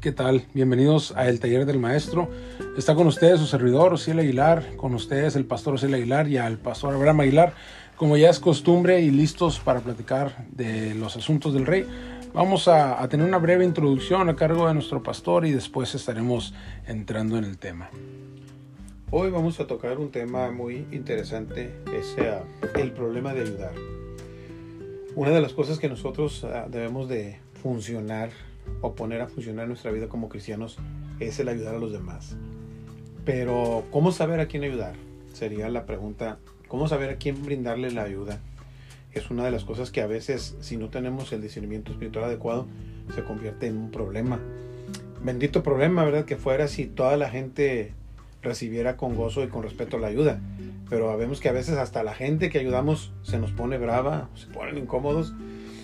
¿Qué tal? Bienvenidos a El Taller del Maestro. Está con ustedes su servidor, Ociel Aguilar, con ustedes el pastor Ociel Aguilar y al pastor Abraham Aguilar, como ya es costumbre y listos para platicar de los asuntos del rey. Vamos a, tener una breve introducción a cargo de nuestro pastor y después estaremos entrando en el tema. Hoy vamos a tocar un tema muy interesante, es el problema de ayudar. Una de las cosas que nosotros ah, debemos de funcionar o poner a funcionar nuestra vida como cristianos es el ayudar a los demás. Pero, ¿cómo saber a quién ayudar? Sería la pregunta, ¿cómo saber a quién brindarle la ayuda? Es una de las cosas que a veces, si no tenemos el discernimiento espiritual adecuado, se convierte en un problema. Bendito problema, ¿verdad? Que fuera si toda la gente recibiera con gozo y con respeto la ayuda. Pero vemos que a veces hasta la gente que ayudamos se nos pone brava, se ponen incómodos.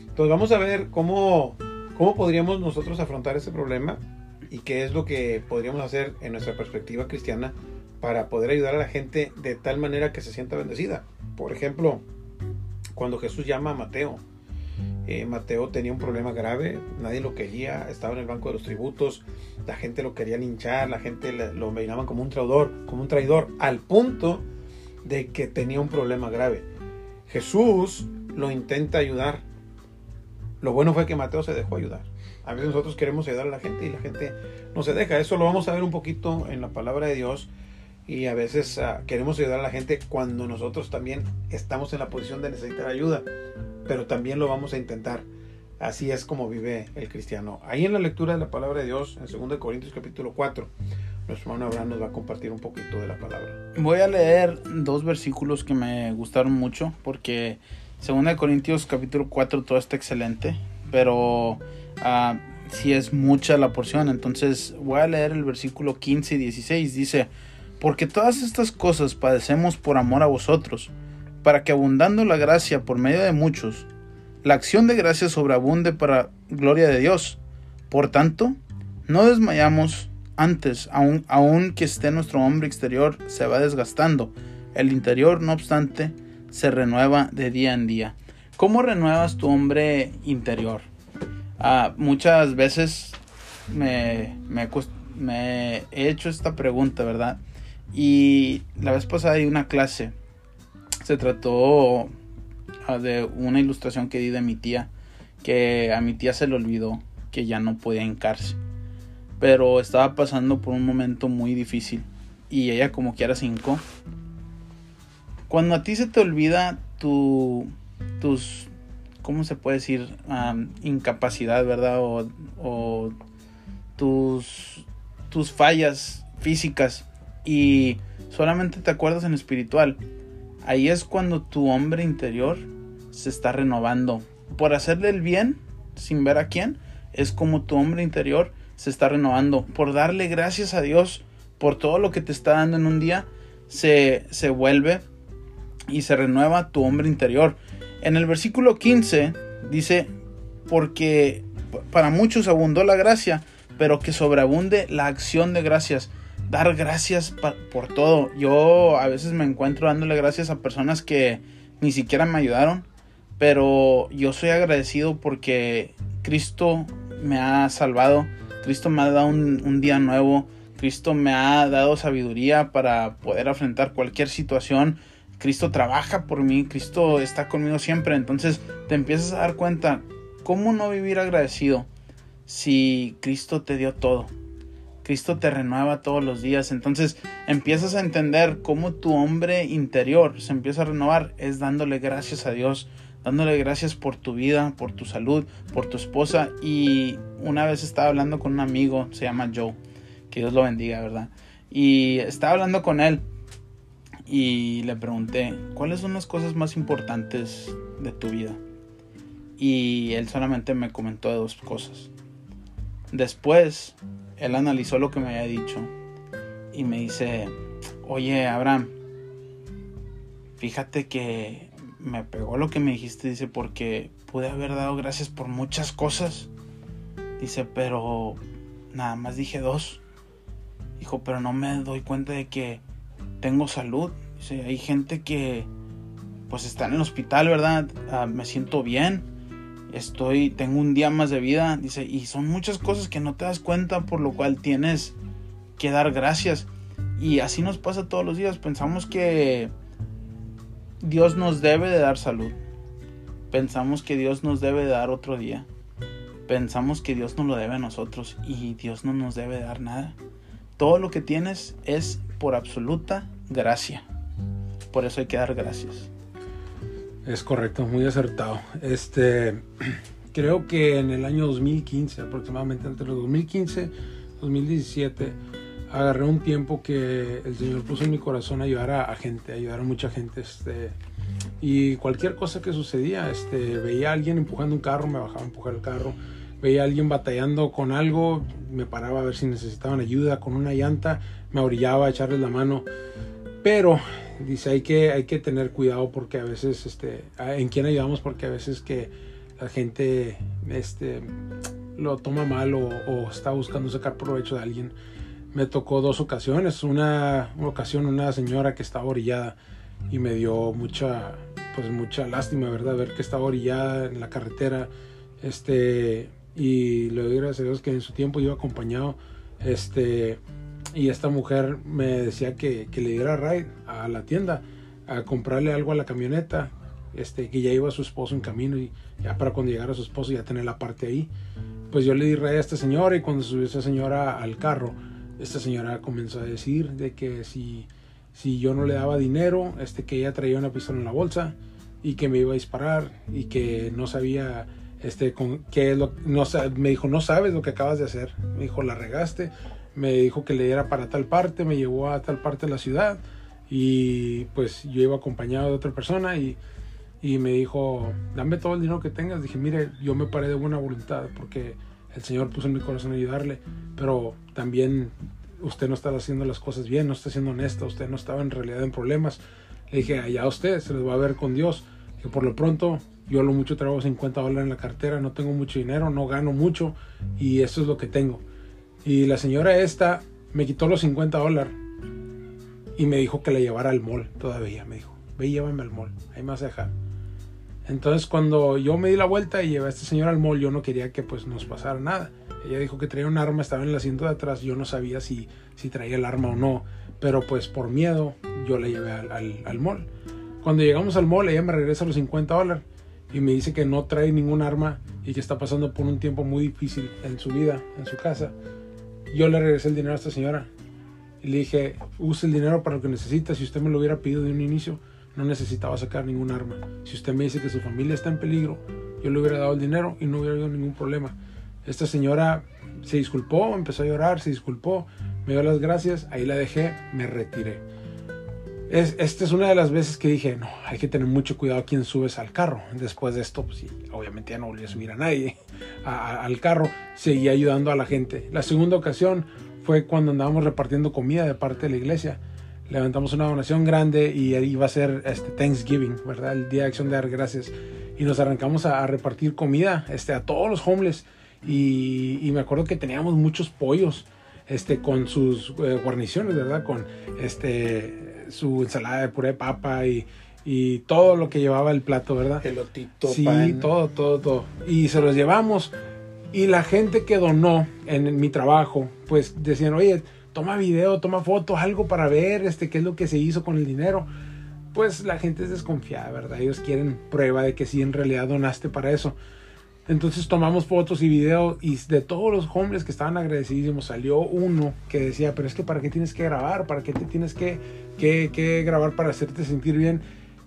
Entonces vamos a ver cómo ¿Cómo podríamos nosotros afrontar ese problema y qué es lo que podríamos hacer en nuestra perspectiva cristiana para poder ayudar a la gente de tal manera que se sienta bendecida? Por ejemplo, cuando Jesús llama a Mateo, eh, Mateo tenía un problema grave, nadie lo quería, estaba en el banco de los tributos, la gente lo quería linchar, la gente lo miraban como un traidor, como un traidor, al punto de que tenía un problema grave. Jesús lo intenta ayudar, lo bueno fue que Mateo se dejó ayudar. A veces nosotros queremos ayudar a la gente y la gente no se deja. Eso lo vamos a ver un poquito en la palabra de Dios. Y a veces ah, queremos ayudar a la gente cuando nosotros también estamos en la posición de necesitar ayuda. Pero también lo vamos a intentar. Así es como vive el cristiano. Ahí en la lectura de la palabra de Dios, en 2 Corintios capítulo 4, nuestro hermano Abraham nos va a compartir un poquito de la palabra. Voy a leer dos versículos que me gustaron mucho porque Segunda de Corintios capítulo 4 todo está excelente, pero uh, sí es mucha la porción. Entonces voy a leer el versículo 15 y 16. Dice, porque todas estas cosas padecemos por amor a vosotros, para que abundando la gracia por medio de muchos, la acción de gracia sobreabunde para gloria de Dios. Por tanto, no desmayamos antes, aun, aun que esté nuestro hombre exterior se va desgastando. El interior, no obstante, se renueva de día en día. ¿Cómo renuevas tu hombre interior? Ah, muchas veces me, he hecho esta pregunta, ¿verdad? Y la vez pasada di una clase. Se trató ah, de una ilustración que di de mi tía. Que a mi tía se le olvidó que ya no podía hincarse. Pero estaba pasando por un momento muy difícil. Y ella como quiera se hincó. Cuando a ti se te olvida tu, tus, ¿cómo se puede decir? incapacidad, ¿verdad? O, tus, tus fallas físicas y solamente te acuerdas en espiritual. Ahí es cuando tu hombre interior se está renovando. Por hacerle el bien, sin ver a quién, es como tu hombre interior se está renovando. Por darle gracias a Dios por todo lo que te está dando en un día, se, se vuelve y se renueva tu hombre interior. En el versículo 15 dice, porque para muchos abundó la gracia, pero que sobreabunde la acción de gracias. Dar gracias por todo. Yo a veces me encuentro dándole gracias a personas que ni siquiera me ayudaron, pero yo soy agradecido porque Cristo me ha salvado, Cristo me ha dado un, un día nuevo, Cristo me ha dado sabiduría para poder afrontar cualquier situación Cristo trabaja por mí, Cristo está conmigo siempre. Entonces te empiezas a dar cuenta, ¿cómo no vivir agradecido si Cristo te dio todo? Cristo te renueva todos los días. Entonces empiezas a entender cómo tu hombre interior se empieza a renovar. Es dándole gracias a Dios, dándole gracias por tu vida, por tu salud, por tu esposa. Y una vez estaba hablando con un amigo, se llama Joe, que Dios lo bendiga, ¿verdad? Y estaba hablando con él y le pregunté, ¿cuáles son las cosas más importantes de tu vida? Y él solamente me comentó dos cosas. Después, él analizó lo que me había dicho y me dice, oye, Abraham, fíjate que me pegó lo que me dijiste, dice, porque pude haber dado gracias por muchas cosas. Dice, pero nada más dije dos. Dijo, pero no me doy cuenta de que tengo salud. hay gente que pues está en el hospital, ¿verdad? Ah, me siento bien. estoy, tengo un día más de vida, dice, y son muchas cosas que no te das cuenta, por lo cual tienes que dar gracias. Y así nos pasa todos los días, pensamos que Dios nos debe de dar salud, pensamos que Dios nos debe de dar otro día, pensamos que Dios nos lo debe a nosotros y Dios no nos debe dar nada. Todo lo que tienes es por absoluta gracia. Por eso hay que dar gracias. Es correcto, muy acertado. Este, creo que en el año 2015, aproximadamente entre los 2015 y 2017, agarré un tiempo que el Señor puso en mi corazón ayudar a, gente, ayudar a mucha gente. Este, y cualquier cosa que sucedía, este, veía a alguien empujando un carro, me bajaba a empujar el carro. Veía a alguien batallando con algo, me paraba a ver si necesitaban ayuda con una llanta, me orillaba a echarles la mano. Pero dice hay que hay que tener cuidado porque a veces este en quién ayudamos porque a veces que la gente este lo toma mal o, está buscando sacar provecho de alguien me tocó dos ocasiones una, ocasión una señora que estaba orillada y me dio mucha pues mucha lástima verdad ver que estaba orillada en la carretera este y le doy gracias a Dios que en su tiempo iba acompañado este y esta mujer me decía que, que, le diera ride a la tienda a comprarle algo a la camioneta este que ya iba su esposo en camino y ya para cuando llegara su esposo ya tener la parte ahí. Pues yo le di ride a esta señora y cuando subió esta señora al carro esta señora comenzó a decir de que si si yo no le daba dinero este que ella traía una pistola en la bolsa y que me iba a disparar y que no sabía este con qué es lo no me dijo no sabes lo que acabas de hacer me dijo la regaste me dijo que le diera para tal parte, me llevó a tal parte de la ciudad y pues yo iba acompañado de otra persona y, y me dijo, dame todo el dinero que tengas. Dije, mire, yo me paré de buena voluntad porque el Señor puso en mi corazón ayudarle, pero también usted no está haciendo las cosas bien, no está siendo honesta, usted no estaba en realidad en problemas. Le dije, allá usted, se les va a ver con Dios. Que por lo pronto yo lo mucho traigo 50 dólares en la cartera, no tengo mucho dinero, no gano mucho y eso es lo que tengo. Y la señora esta me quitó los 50 dólares y me dijo que la llevara al mall todavía. Me dijo, ve y llévame al mall, ahí me vas a. Entonces cuando yo me di la vuelta y llevé a esta señora al mall, yo no quería que pues nos pasara nada. Ella dijo que traía un arma, estaba en el asiento de atrás, yo no sabía si, si traía el arma o no, pero pues por miedo yo la llevé al, al, al mall. Cuando llegamos al mall, ella me regresa los 50 dólares y me dice que no trae ningún arma y que está pasando por un tiempo muy difícil en su vida, en su casa yo le regresé el dinero a esta señora y le dije, use el dinero para lo que necesita. Si usted me lo hubiera pedido de un inicio, no necesitaba sacar ningún arma. Si usted me dice que su familia está en peligro, yo le hubiera dado el dinero y no hubiera habido ningún problema. Esta señora se disculpó, empezó a llorar, se disculpó, me dio las gracias, ahí la dejé, me retiré. Es, esta es una de las veces que dije, no, hay que tener mucho cuidado a quién subes al carro. Después de esto, pues obviamente ya no volví a subir a nadie al carro, seguí ayudando a la gente. La segunda ocasión fue cuando andábamos repartiendo comida de parte de la iglesia. Levantamos una donación grande y iba a ser este Thanksgiving, ¿verdad? El Día de Acción de Dar Gracias. Y nos arrancamos a, repartir comida este, a todos los homeless. Y, y me acuerdo que teníamos muchos pollos este, con sus eh, guarniciones, ¿verdad? Con este su ensalada de puré de papa y, y todo lo que llevaba el plato, ¿verdad? Elotito, sí, todo, todo, todo. Y se los llevamos. Y la gente que donó en, mi trabajo, pues decían, oye, toma video, toma fotos, algo para ver este, qué es lo que se hizo con el dinero. Pues la gente es desconfiada, ¿verdad? Ellos quieren prueba de que sí en realidad donaste para eso. Entonces tomamos fotos y videos y de todos los hombres que estaban agradecidísimos salió uno que decía, pero es que para qué tienes que grabar, para qué te tienes que, que, grabar para hacerte sentir bien.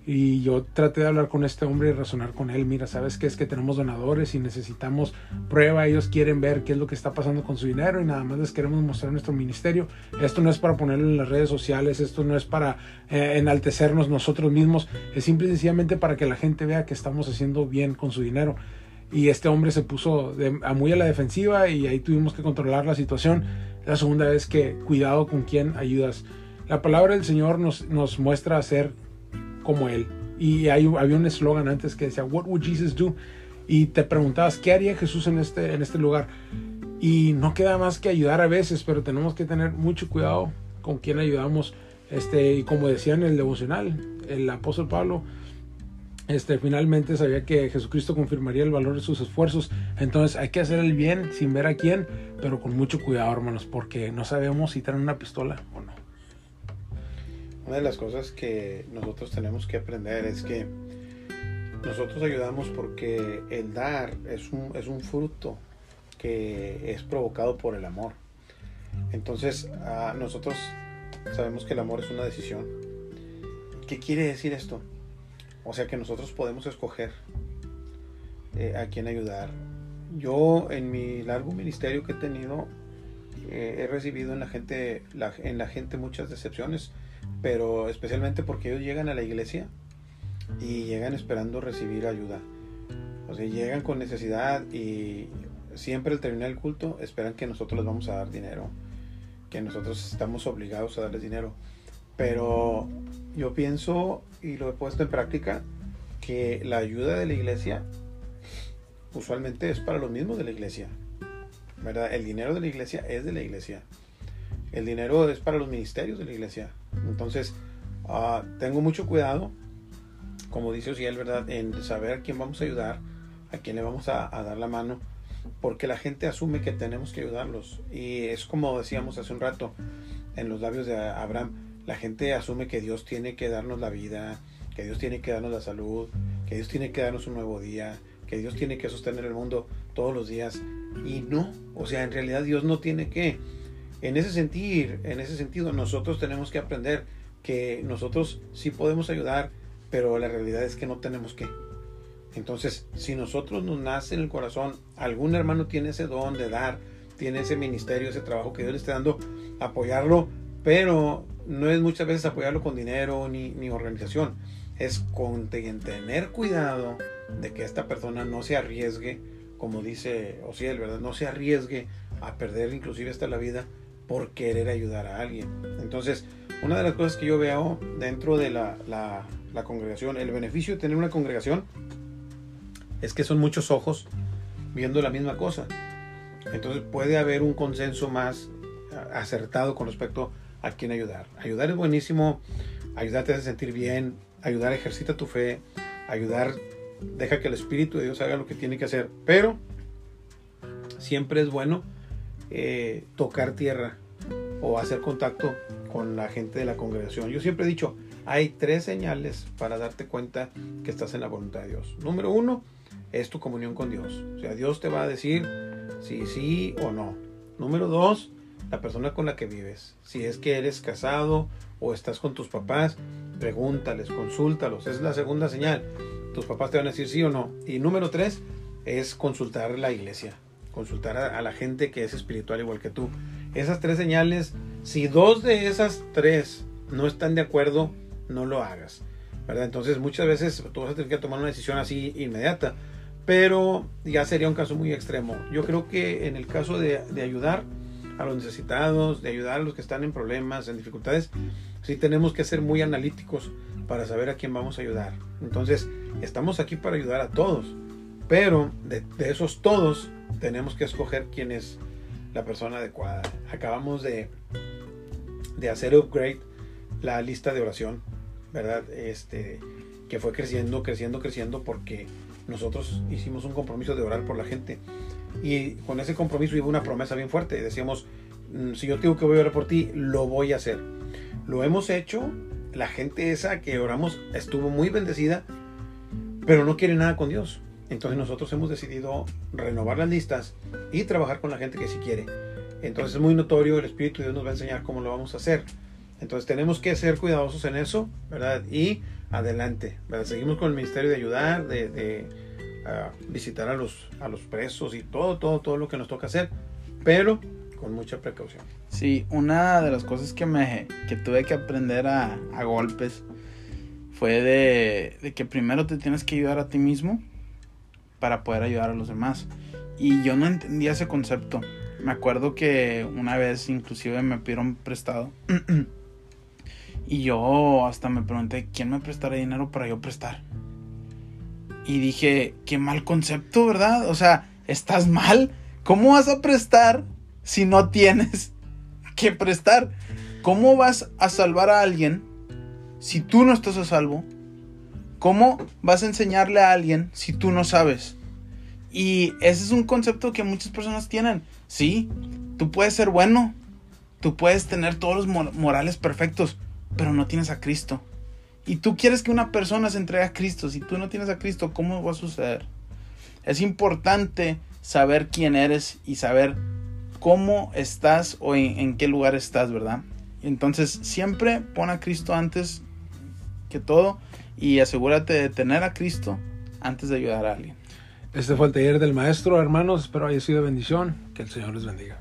Y yo traté de hablar con este hombre y razonar con él. Mira, sabes que es que tenemos donadores y necesitamos prueba. Ellos quieren ver qué es lo que está pasando con su dinero y nada más les queremos mostrar nuestro ministerio. Esto no es para ponerlo en las redes sociales, esto no es para eh, enaltecernos nosotros mismos, es simple y sencillamente para que la gente vea que estamos haciendo bien con su dinero y este hombre se puso a muy a la defensiva y ahí tuvimos que controlar la situación. La segunda vez que cuidado con quién ayudas. La palabra del Señor nos, nos muestra ser como Él. Y hay, había un eslogan antes que decía, What would Jesus do? Y te preguntabas, ¿qué haría Jesús en este, en este lugar? Y no queda más que ayudar a veces, pero tenemos que tener mucho cuidado con quién ayudamos. Este, y como decía en el devocional, el apóstol Pablo este, finalmente sabía que Jesucristo confirmaría el valor de sus esfuerzos. Entonces hay que hacer el bien sin ver a quién, pero con mucho cuidado, hermanos, porque no sabemos si traen una pistola o no. Una de las cosas que nosotros tenemos que aprender es que nosotros ayudamos porque el dar es un, es un fruto que es provocado por el amor. Entonces, nosotros sabemos que el amor es una decisión. ¿Qué quiere decir esto? O sea que nosotros podemos escoger eh, a quién ayudar. Yo en mi largo ministerio que he tenido eh, he recibido en la gente en la gente muchas decepciones, pero especialmente porque ellos llegan a la iglesia y llegan esperando recibir ayuda. O sea, llegan con necesidad y siempre al terminar el culto esperan que nosotros les vamos a dar dinero, que nosotros estamos obligados a darles dinero. Pero yo pienso y lo he puesto en práctica que la ayuda de la iglesia usualmente es para los mismos de la iglesia. ¿Verdad? El dinero de la iglesia es de la iglesia. El dinero es para los ministerios de la iglesia. Entonces, ah, tengo mucho cuidado, como dice Osiel, ¿verdad? En saber a quién vamos a ayudar, a quién le vamos a, a dar la mano, porque la gente asume que tenemos que ayudarlos. Y es como decíamos hace un rato en los labios de Abraham la gente asume que Dios tiene que darnos la vida, que Dios tiene que darnos la salud, que Dios tiene que darnos un nuevo día, que Dios tiene que sostener el mundo todos los días. Y no, o sea, en realidad Dios no tiene que. En ese en ese sentido, nosotros tenemos que aprender que nosotros sí podemos ayudar, pero la realidad es que no tenemos que. Entonces, si nosotros nos nace en el corazón, algún hermano tiene ese don de dar, tiene ese ministerio, ese trabajo que Dios le está dando, apoyarlo, pero no es muchas veces apoyarlo con dinero ni, organización, es con tener cuidado de que esta persona no se arriesgue, como dice Osiel, ¿verdad? No se arriesgue a perder inclusive hasta la vida por querer ayudar a alguien. Entonces, una de las cosas que yo veo dentro de la, la congregación, el beneficio de tener una congregación es que son muchos ojos viendo la misma cosa. Entonces puede haber un consenso más acertado con respecto a quién ayudar. Ayudar es buenísimo, ayudarte a sentir bien, ayudar ejercita tu fe, ayudar deja que el Espíritu de Dios haga lo que tiene que hacer, pero siempre es bueno eh, tocar tierra o hacer contacto con la gente de la congregación. Yo siempre he dicho, hay tres señales para darte cuenta que estás en la voluntad de Dios. Número uno es tu comunión con Dios. O sea, Dios te va a decir si sí o no. Número dos, la persona con la que vives. Si es que eres casado o estás con tus papás, pregúntales, consúltalos. Es la segunda señal. Tus papás te van a decir sí o no. Y número tres es consultar la iglesia. Consultar a, la gente que es espiritual igual que tú. Esas tres señales, si dos de esas tres no están de acuerdo, no lo hagas. ¿verdad? Entonces muchas veces tú vas a tener que tomar una decisión así inmediata. Pero ya sería un caso muy extremo. Yo creo que en el caso de, de ayudar, a los necesitados, de ayudar a los que están en problemas, en dificultades, sí tenemos que ser muy analíticos para saber a quién vamos a ayudar. Entonces, estamos aquí para ayudar a todos, pero de, esos todos tenemos que escoger quién es la persona adecuada. Acabamos de, de hacer upgrade la lista de oración, ¿verdad? Este, que fue creciendo, creciendo, creciendo porque nosotros hicimos un compromiso de orar por la gente. Y con ese compromiso iba una promesa bien fuerte. Decíamos, mm, si yo tengo que voy a orar por ti, lo voy a hacer. Lo hemos hecho. La gente esa que oramos estuvo muy bendecida, pero no quiere nada con Dios. Entonces nosotros hemos decidido renovar las listas y trabajar con la gente que sí quiere. Entonces es muy notorio, el Espíritu de Dios nos va a enseñar cómo lo vamos a hacer. Entonces tenemos que ser cuidadosos en eso, ¿verdad? Y adelante, ¿verdad? Seguimos con el ministerio de ayudar, de visitar a los, a los presos y todo, todo, todo lo que nos toca hacer, pero con mucha precaución. Sí, una de las cosas que me que tuve que aprender a, a golpes fue de, de, que primero te tienes que ayudar a ti mismo para poder ayudar a los demás. Y yo no entendía ese concepto. Me acuerdo que una vez inclusive me pidieron prestado. y yo hasta me pregunté, ¿quién me prestará dinero para yo prestar? Y dije, qué mal concepto, ¿verdad? O sea, estás mal. ¿Cómo vas a prestar si no tienes que prestar? ¿Cómo vas a salvar a alguien si tú no estás a salvo? ¿Cómo vas a enseñarle a alguien si tú no sabes? Y ese es un concepto que muchas personas tienen. Sí, tú puedes ser bueno, tú puedes tener todos los morales perfectos, pero no tienes a Cristo. Y tú quieres que una persona se entregue a Cristo. Si tú no tienes a Cristo, ¿cómo va a suceder? Es importante saber quién eres y saber cómo estás o en, qué lugar estás, ¿verdad? Entonces siempre pon a Cristo antes que todo y asegúrate de tener a Cristo antes de ayudar a alguien. Este fue el taller del maestro, hermanos. Espero haya sido bendición. Que el Señor les bendiga.